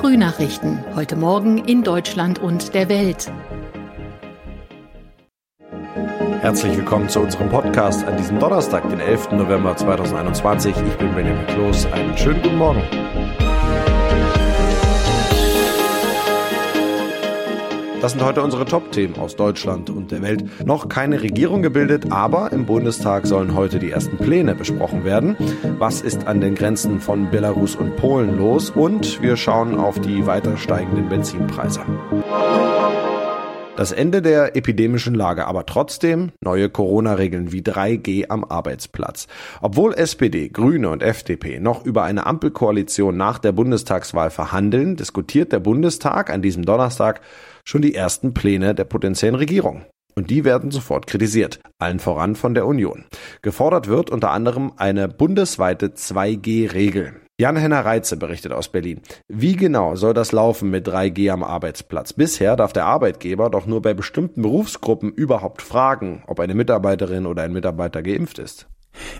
Frühnachrichten. Heute Morgen in Deutschland und der Welt. Herzlich willkommen zu unserem Podcast an diesem Donnerstag, den 11. November 2021. Ich bin Benjamin Kloß. Einen schönen guten Morgen. Das sind heute unsere Top-Themen aus Deutschland und der Welt. Noch keine Regierung gebildet, aber im Bundestag sollen heute die ersten Pläne besprochen werden. Was ist an den Grenzen von Belarus und Polen los? Und wir schauen auf die weiter steigenden Benzinpreise. Das Ende der epidemischen Lage, aber trotzdem neue Corona-Regeln wie 3G am Arbeitsplatz. Obwohl SPD, Grüne und FDP noch über eine Ampelkoalition nach der Bundestagswahl verhandeln, diskutiert der Bundestag an diesem Donnerstag schon die ersten Pläne der potenziellen Regierung. Und die werden sofort kritisiert, allen voran von der Union. Gefordert wird unter anderem eine bundesweite 2G-Regel. Jan-Henner Reitze berichtet aus Berlin. Wie genau soll das laufen mit 3G am Arbeitsplatz? Bisher darf der Arbeitgeber doch nur bei bestimmten Berufsgruppen überhaupt fragen, ob eine Mitarbeiterin oder ein Mitarbeiter geimpft ist.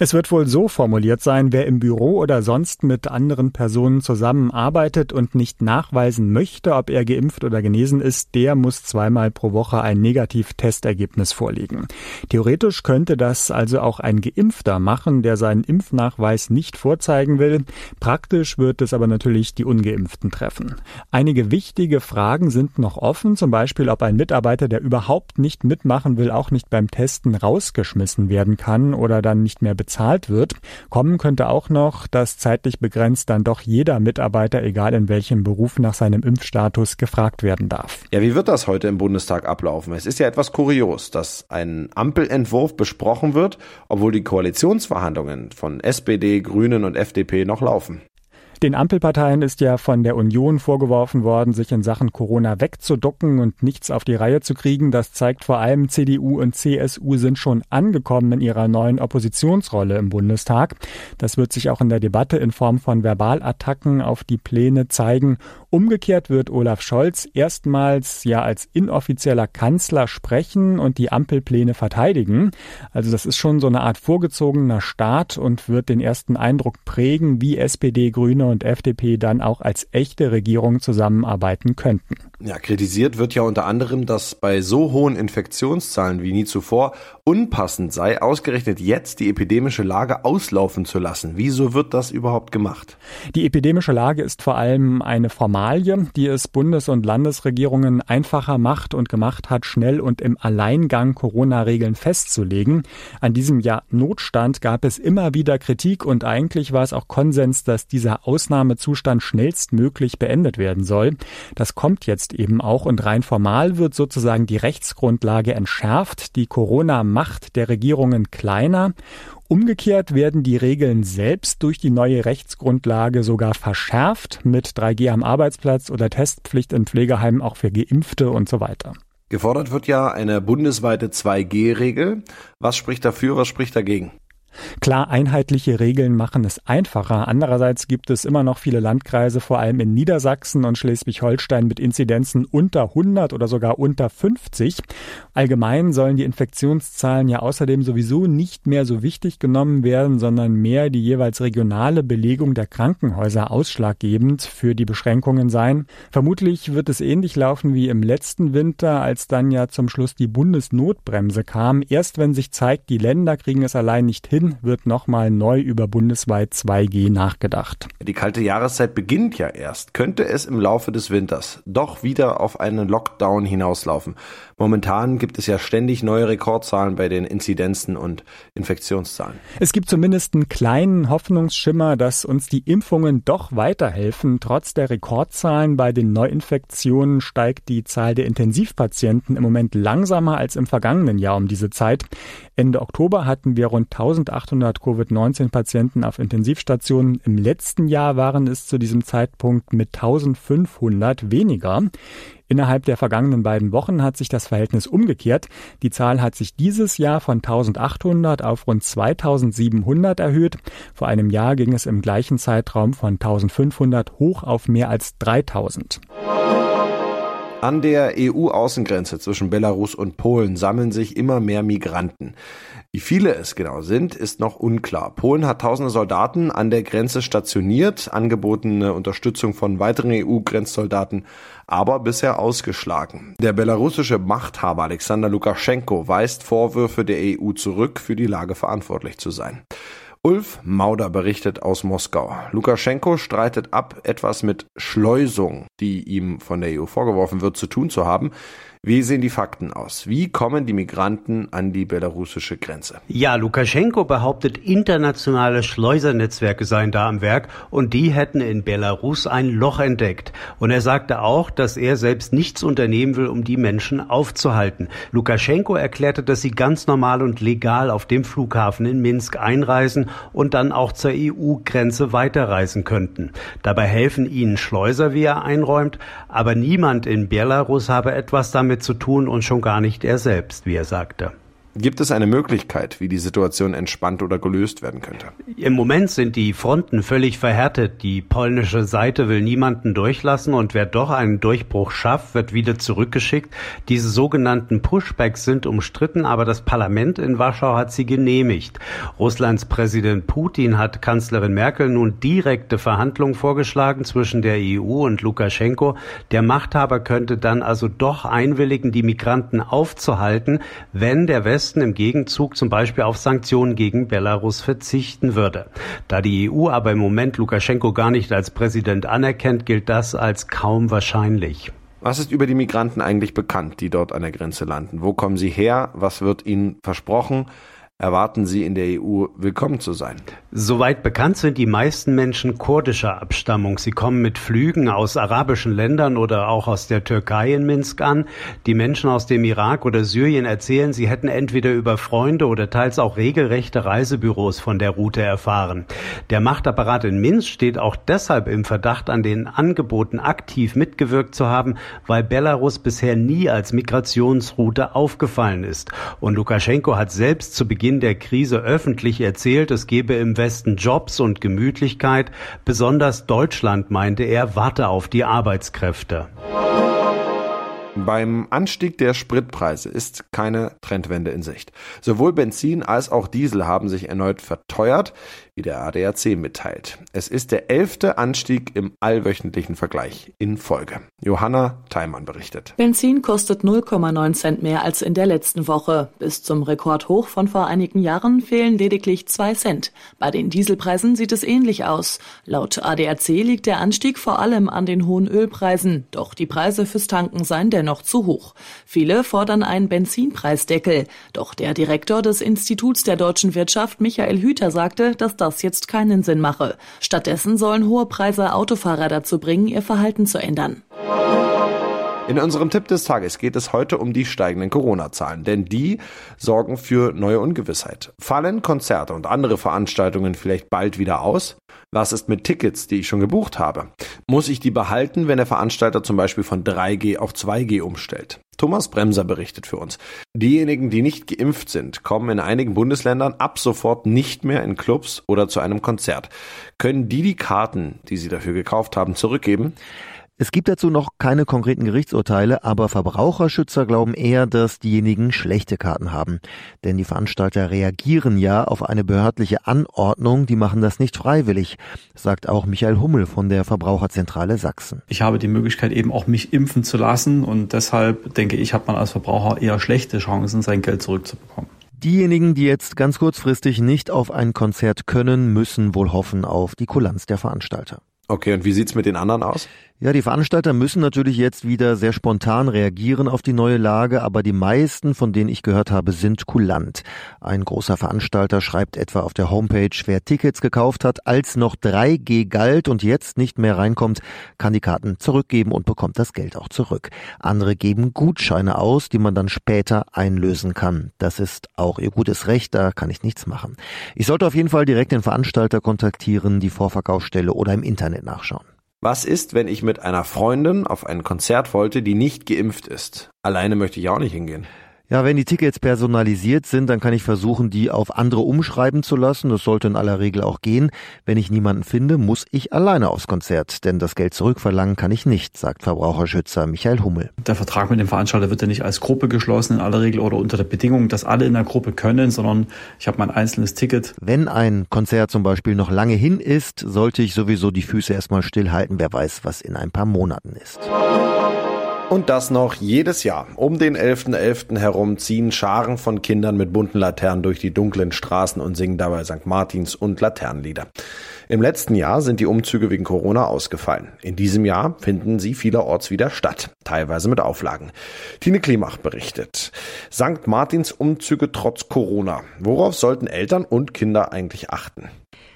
Es wird wohl so formuliert sein, wer im Büro oder sonst mit anderen Personen zusammenarbeitet und nicht nachweisen möchte, ob er geimpft oder genesen ist, der muss zweimal pro Woche ein Negativ-Testergebnis vorlegen. Theoretisch könnte das also auch ein Geimpfter machen, der seinen Impfnachweis nicht vorzeigen will. Praktisch wird es aber natürlich die Ungeimpften treffen. Einige wichtige Fragen sind noch offen, zum Beispiel, ob ein Mitarbeiter, der überhaupt nicht mitmachen will, auch nicht beim Testen rausgeschmissen werden kann oder dann nicht nicht mehr bezahlt wird. Kommen könnte auch noch, dass zeitlich begrenzt dann doch jeder Mitarbeiter, egal in welchem Beruf, nach seinem Impfstatus gefragt werden darf. Ja, wie wird das heute im Bundestag ablaufen? Es ist ja etwas kurios, dass ein Ampelentwurf besprochen wird, obwohl die Koalitionsverhandlungen von SPD, Grünen und FDP noch laufen. Den Ampelparteien ist ja von der Union vorgeworfen worden, sich in Sachen Corona wegzuducken und nichts auf die Reihe zu kriegen. Das zeigt vor allem CDU und CSU sind schon angekommen in ihrer neuen Oppositionsrolle im Bundestag. Das wird sich auch in der Debatte in Form von Verbalattacken auf die Pläne zeigen. Umgekehrt wird Olaf Scholz erstmals ja als inoffizieller Kanzler sprechen und die Ampelpläne verteidigen. Also das ist schon so eine Art vorgezogener Start und wird den ersten Eindruck prägen, wie SPD, Grüne und FDP dann auch als echte Regierung zusammenarbeiten könnten. Ja, kritisiert wird ja unter anderem, dass bei so hohen Infektionszahlen wie nie zuvor unpassend sei, ausgerechnet jetzt die epidemische Lage auslaufen zu lassen. Wieso wird das überhaupt gemacht? Die epidemische Lage ist vor allem eine Formalie, die es Bundes- und Landesregierungen einfacher macht und gemacht hat, schnell und im Alleingang Corona-Regeln festzulegen. An diesem Jahr Notstand gab es immer wieder Kritik und eigentlich war es auch Konsens, dass dieser Ausnahmezustand schnellstmöglich beendet werden soll. Das kommt jetzt eben auch und rein formal wird sozusagen die Rechtsgrundlage entschärft, die Corona-Macht der Regierungen kleiner Umgekehrt werden die Regeln selbst durch die neue Rechtsgrundlage sogar verschärft mit 3G am Arbeitsplatz oder Testpflicht in Pflegeheimen auch für Geimpfte und so weiter. Gefordert wird ja eine bundesweite 2G-Regel. Was spricht dafür, was spricht dagegen? Klar, einheitliche Regeln machen es einfacher. Andererseits gibt es immer noch viele Landkreise, vor allem in Niedersachsen und Schleswig-Holstein mit Inzidenzen unter 100 oder sogar unter 50. Allgemein sollen die Infektionszahlen ja außerdem sowieso nicht mehr so wichtig genommen werden, sondern mehr die jeweils regionale Belegung der Krankenhäuser ausschlaggebend für die Beschränkungen sein. Vermutlich wird es ähnlich laufen wie im letzten Winter, als dann ja zum Schluss die Bundesnotbremse kam. Erst wenn sich zeigt, die Länder kriegen es allein nicht hin, wird nochmal neu über bundesweit 2G nachgedacht. Die kalte Jahreszeit beginnt ja erst. Könnte es im Laufe des Winters doch wieder auf einen Lockdown hinauslaufen? Momentan gibt es ja ständig neue Rekordzahlen bei den Inzidenzen und Infektionszahlen. Es gibt zumindest einen kleinen Hoffnungsschimmer, dass uns die Impfungen doch weiterhelfen. Trotz der Rekordzahlen bei den Neuinfektionen steigt die Zahl der Intensivpatienten im Moment langsamer als im vergangenen Jahr um diese Zeit. Ende Oktober hatten wir rund 1800 Covid-19-Patienten auf Intensivstationen. Im letzten Jahr waren es zu diesem Zeitpunkt mit 1500 weniger. Innerhalb der vergangenen beiden Wochen hat sich das Verhältnis umgekehrt. Die Zahl hat sich dieses Jahr von 1800 auf rund 2700 erhöht. Vor einem Jahr ging es im gleichen Zeitraum von 1500 hoch auf mehr als 3000. An der EU-Außengrenze zwischen Belarus und Polen sammeln sich immer mehr Migranten. Wie viele es genau sind, ist noch unklar. Polen hat tausende Soldaten an der Grenze stationiert, angebotene Unterstützung von weiteren EU-Grenzsoldaten aber bisher ausgeschlagen. Der belarussische Machthaber Alexander Lukaschenko weist Vorwürfe der EU zurück, für die Lage verantwortlich zu sein. Ulf Mauder berichtet aus Moskau. Lukaschenko streitet ab, etwas mit Schleusung, die ihm von der EU vorgeworfen wird, zu tun zu haben. Wie sehen die Fakten aus? Wie kommen die Migranten an die belarussische Grenze? Ja, Lukaschenko behauptet, internationale Schleusernetzwerke seien da am Werk und die hätten in Belarus ein Loch entdeckt. Und er sagte auch, dass er selbst nichts unternehmen will, um die Menschen aufzuhalten. Lukaschenko erklärte, dass sie ganz normal und legal auf dem Flughafen in Minsk einreisen und dann auch zur EU-Grenze weiterreisen könnten. Dabei helfen ihnen Schleuser, wie er einräumt, aber niemand in Belarus habe etwas damit damit zu tun und schon gar nicht er selbst, wie er sagte. Gibt es eine Möglichkeit, wie die Situation entspannt oder gelöst werden könnte? Im Moment sind die Fronten völlig verhärtet. Die polnische Seite will niemanden durchlassen und wer doch einen Durchbruch schafft, wird wieder zurückgeschickt. Diese sogenannten Pushbacks sind umstritten, aber das Parlament in Warschau hat sie genehmigt. Russlands Präsident Putin hat Kanzlerin Merkel nun direkte Verhandlungen vorgeschlagen zwischen der EU und Lukaschenko. Der Machthaber könnte dann also doch einwilligen, die Migranten aufzuhalten, wenn der Westen Westen im Gegenzug zum Beispiel auf Sanktionen gegen Belarus verzichten würde. Da die EU aber im Moment Lukaschenko gar nicht als Präsident anerkennt, gilt das als kaum wahrscheinlich. Was ist über die Migranten eigentlich bekannt, die dort an der Grenze landen? Wo kommen sie her? Was wird ihnen versprochen? Erwarten sie in der EU willkommen zu sein. Soweit bekannt sind die meisten Menschen kurdischer Abstammung. Sie kommen mit Flügen aus arabischen Ländern oder auch aus der Türkei in Minsk an. Die Menschen aus dem Irak oder Syrien erzählen, sie hätten entweder über Freunde oder teils auch regelrechte Reisebüros von der Route erfahren. Der Machtapparat in Minsk steht auch deshalb im Verdacht, an den Angeboten aktiv mitgewirkt zu haben, weil Belarus bisher nie als Migrationsroute aufgefallen ist. Und Lukaschenko hat selbst zu Beginn Beginn der Krise öffentlich erzählt, es gebe im Westen Jobs und Gemütlichkeit. Besonders Deutschland, meinte er, warte auf die Arbeitskräfte. Beim Anstieg der Spritpreise ist keine Trendwende in Sicht. Sowohl Benzin als auch Diesel haben sich erneut verteuert wie der ADAC mitteilt. Es ist der elfte Anstieg im allwöchentlichen Vergleich in Folge. Johanna Theimann berichtet. Benzin kostet 0,9 Cent mehr als in der letzten Woche. Bis zum Rekordhoch von vor einigen Jahren fehlen lediglich zwei Cent. Bei den Dieselpreisen sieht es ähnlich aus. Laut ADAC liegt der Anstieg vor allem an den hohen Ölpreisen. Doch die Preise fürs Tanken seien dennoch zu hoch. Viele fordern einen Benzinpreisdeckel. Doch der Direktor des Instituts der deutschen Wirtschaft, Michael Hüter, sagte, dass das das jetzt keinen Sinn mache. Stattdessen sollen hohe Preise Autofahrer dazu bringen, ihr Verhalten zu ändern. In unserem Tipp des Tages geht es heute um die steigenden Corona-Zahlen, denn die sorgen für neue Ungewissheit. Fallen Konzerte und andere Veranstaltungen vielleicht bald wieder aus? Was ist mit Tickets, die ich schon gebucht habe? Muss ich die behalten, wenn der Veranstalter zum Beispiel von 3G auf 2G umstellt? Thomas Bremser berichtet für uns. Diejenigen, die nicht geimpft sind, kommen in einigen Bundesländern ab sofort nicht mehr in Clubs oder zu einem Konzert. Können die die Karten, die sie dafür gekauft haben, zurückgeben? Es gibt dazu noch keine konkreten Gerichtsurteile, aber Verbraucherschützer glauben eher, dass diejenigen schlechte Karten haben. Denn die Veranstalter reagieren ja auf eine behördliche Anordnung, die machen das nicht freiwillig, sagt auch Michael Hummel von der Verbraucherzentrale Sachsen. Ich habe die Möglichkeit eben auch mich impfen zu lassen und deshalb denke ich, hat man als Verbraucher eher schlechte Chancen, sein Geld zurückzubekommen. Diejenigen, die jetzt ganz kurzfristig nicht auf ein Konzert können, müssen wohl hoffen auf die Kulanz der Veranstalter. Okay, und wie sieht's mit den anderen aus? Ja, die Veranstalter müssen natürlich jetzt wieder sehr spontan reagieren auf die neue Lage, aber die meisten, von denen ich gehört habe, sind kulant. Ein großer Veranstalter schreibt etwa auf der Homepage, wer Tickets gekauft hat, als noch 3G galt und jetzt nicht mehr reinkommt, kann die Karten zurückgeben und bekommt das Geld auch zurück. Andere geben Gutscheine aus, die man dann später einlösen kann. Das ist auch ihr gutes Recht, da kann ich nichts machen. Ich sollte auf jeden Fall direkt den Veranstalter kontaktieren, die Vorverkaufsstelle oder im Internet nachschauen. Was ist, wenn ich mit einer Freundin auf ein Konzert wollte, die nicht geimpft ist? Alleine möchte ich auch nicht hingehen. Ja, wenn die Tickets personalisiert sind, dann kann ich versuchen, die auf andere umschreiben zu lassen. Das sollte in aller Regel auch gehen. Wenn ich niemanden finde, muss ich alleine aufs Konzert, denn das Geld zurückverlangen kann ich nicht, sagt Verbraucherschützer Michael Hummel. Der Vertrag mit dem Veranstalter wird ja nicht als Gruppe geschlossen in aller Regel oder unter der Bedingung, dass alle in der Gruppe können, sondern ich habe mein einzelnes Ticket. Wenn ein Konzert zum Beispiel noch lange hin ist, sollte ich sowieso die Füße erstmal stillhalten. Wer weiß, was in ein paar Monaten ist. Und das noch jedes Jahr. Um den 11.11. .11. herum ziehen Scharen von Kindern mit bunten Laternen durch die dunklen Straßen und singen dabei St. Martins und Laternenlieder. Im letzten Jahr sind die Umzüge wegen Corona ausgefallen. In diesem Jahr finden sie vielerorts wieder statt, teilweise mit Auflagen. Tine Klimach berichtet. St. Martins Umzüge trotz Corona. Worauf sollten Eltern und Kinder eigentlich achten?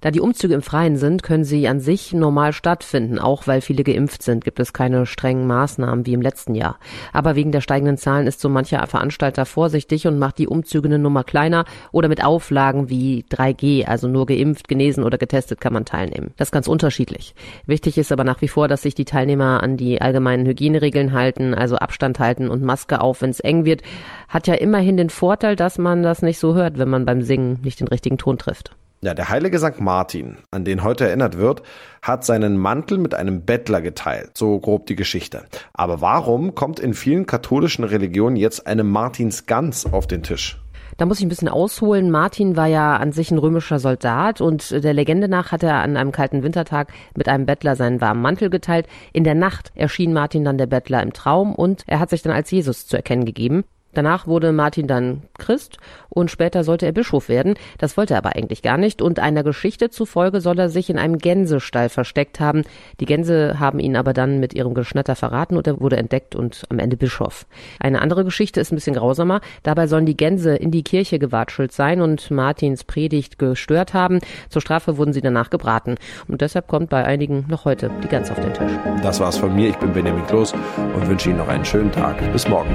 Da die Umzüge im Freien sind, können sie an sich normal stattfinden. Auch weil viele geimpft sind, gibt es keine strengen Maßnahmen wie im letzten Jahr. Aber wegen der steigenden Zahlen ist so mancher Veranstalter vorsichtig und macht die Umzüge eine Nummer kleiner oder mit Auflagen wie 3G, also nur geimpft, genesen oder getestet kann man teilnehmen. Das ist ganz unterschiedlich. Wichtig ist aber nach wie vor, dass sich die Teilnehmer an die allgemeinen Hygieneregeln halten, also Abstand halten und Maske auf, wenn es eng wird. Hat ja immerhin den Vorteil, dass man das nicht so hört, wenn man beim Singen nicht den richtigen Ton trifft. Ja, der heilige St. Martin, an den heute erinnert wird, hat seinen Mantel mit einem Bettler geteilt, so grob die Geschichte. Aber warum kommt in vielen katholischen Religionen jetzt eine Martinsgans auf den Tisch? Da muss ich ein bisschen ausholen. Martin war ja an sich ein römischer Soldat und der Legende nach hat er an einem kalten Wintertag mit einem Bettler seinen warmen Mantel geteilt. In der Nacht erschien Martin dann der Bettler im Traum und er hat sich dann als Jesus zu erkennen gegeben. Danach wurde Martin dann Christ und später sollte er Bischof werden. Das wollte er aber eigentlich gar nicht und einer Geschichte zufolge soll er sich in einem Gänsestall versteckt haben. Die Gänse haben ihn aber dann mit ihrem Geschnatter verraten und er wurde entdeckt und am Ende Bischof. Eine andere Geschichte ist ein bisschen grausamer. Dabei sollen die Gänse in die Kirche gewatschelt sein und Martins Predigt gestört haben. Zur Strafe wurden sie danach gebraten und deshalb kommt bei einigen noch heute die Gans auf den Tisch. Das war's von mir. Ich bin Benjamin Kloß und wünsche Ihnen noch einen schönen Tag. Bis morgen.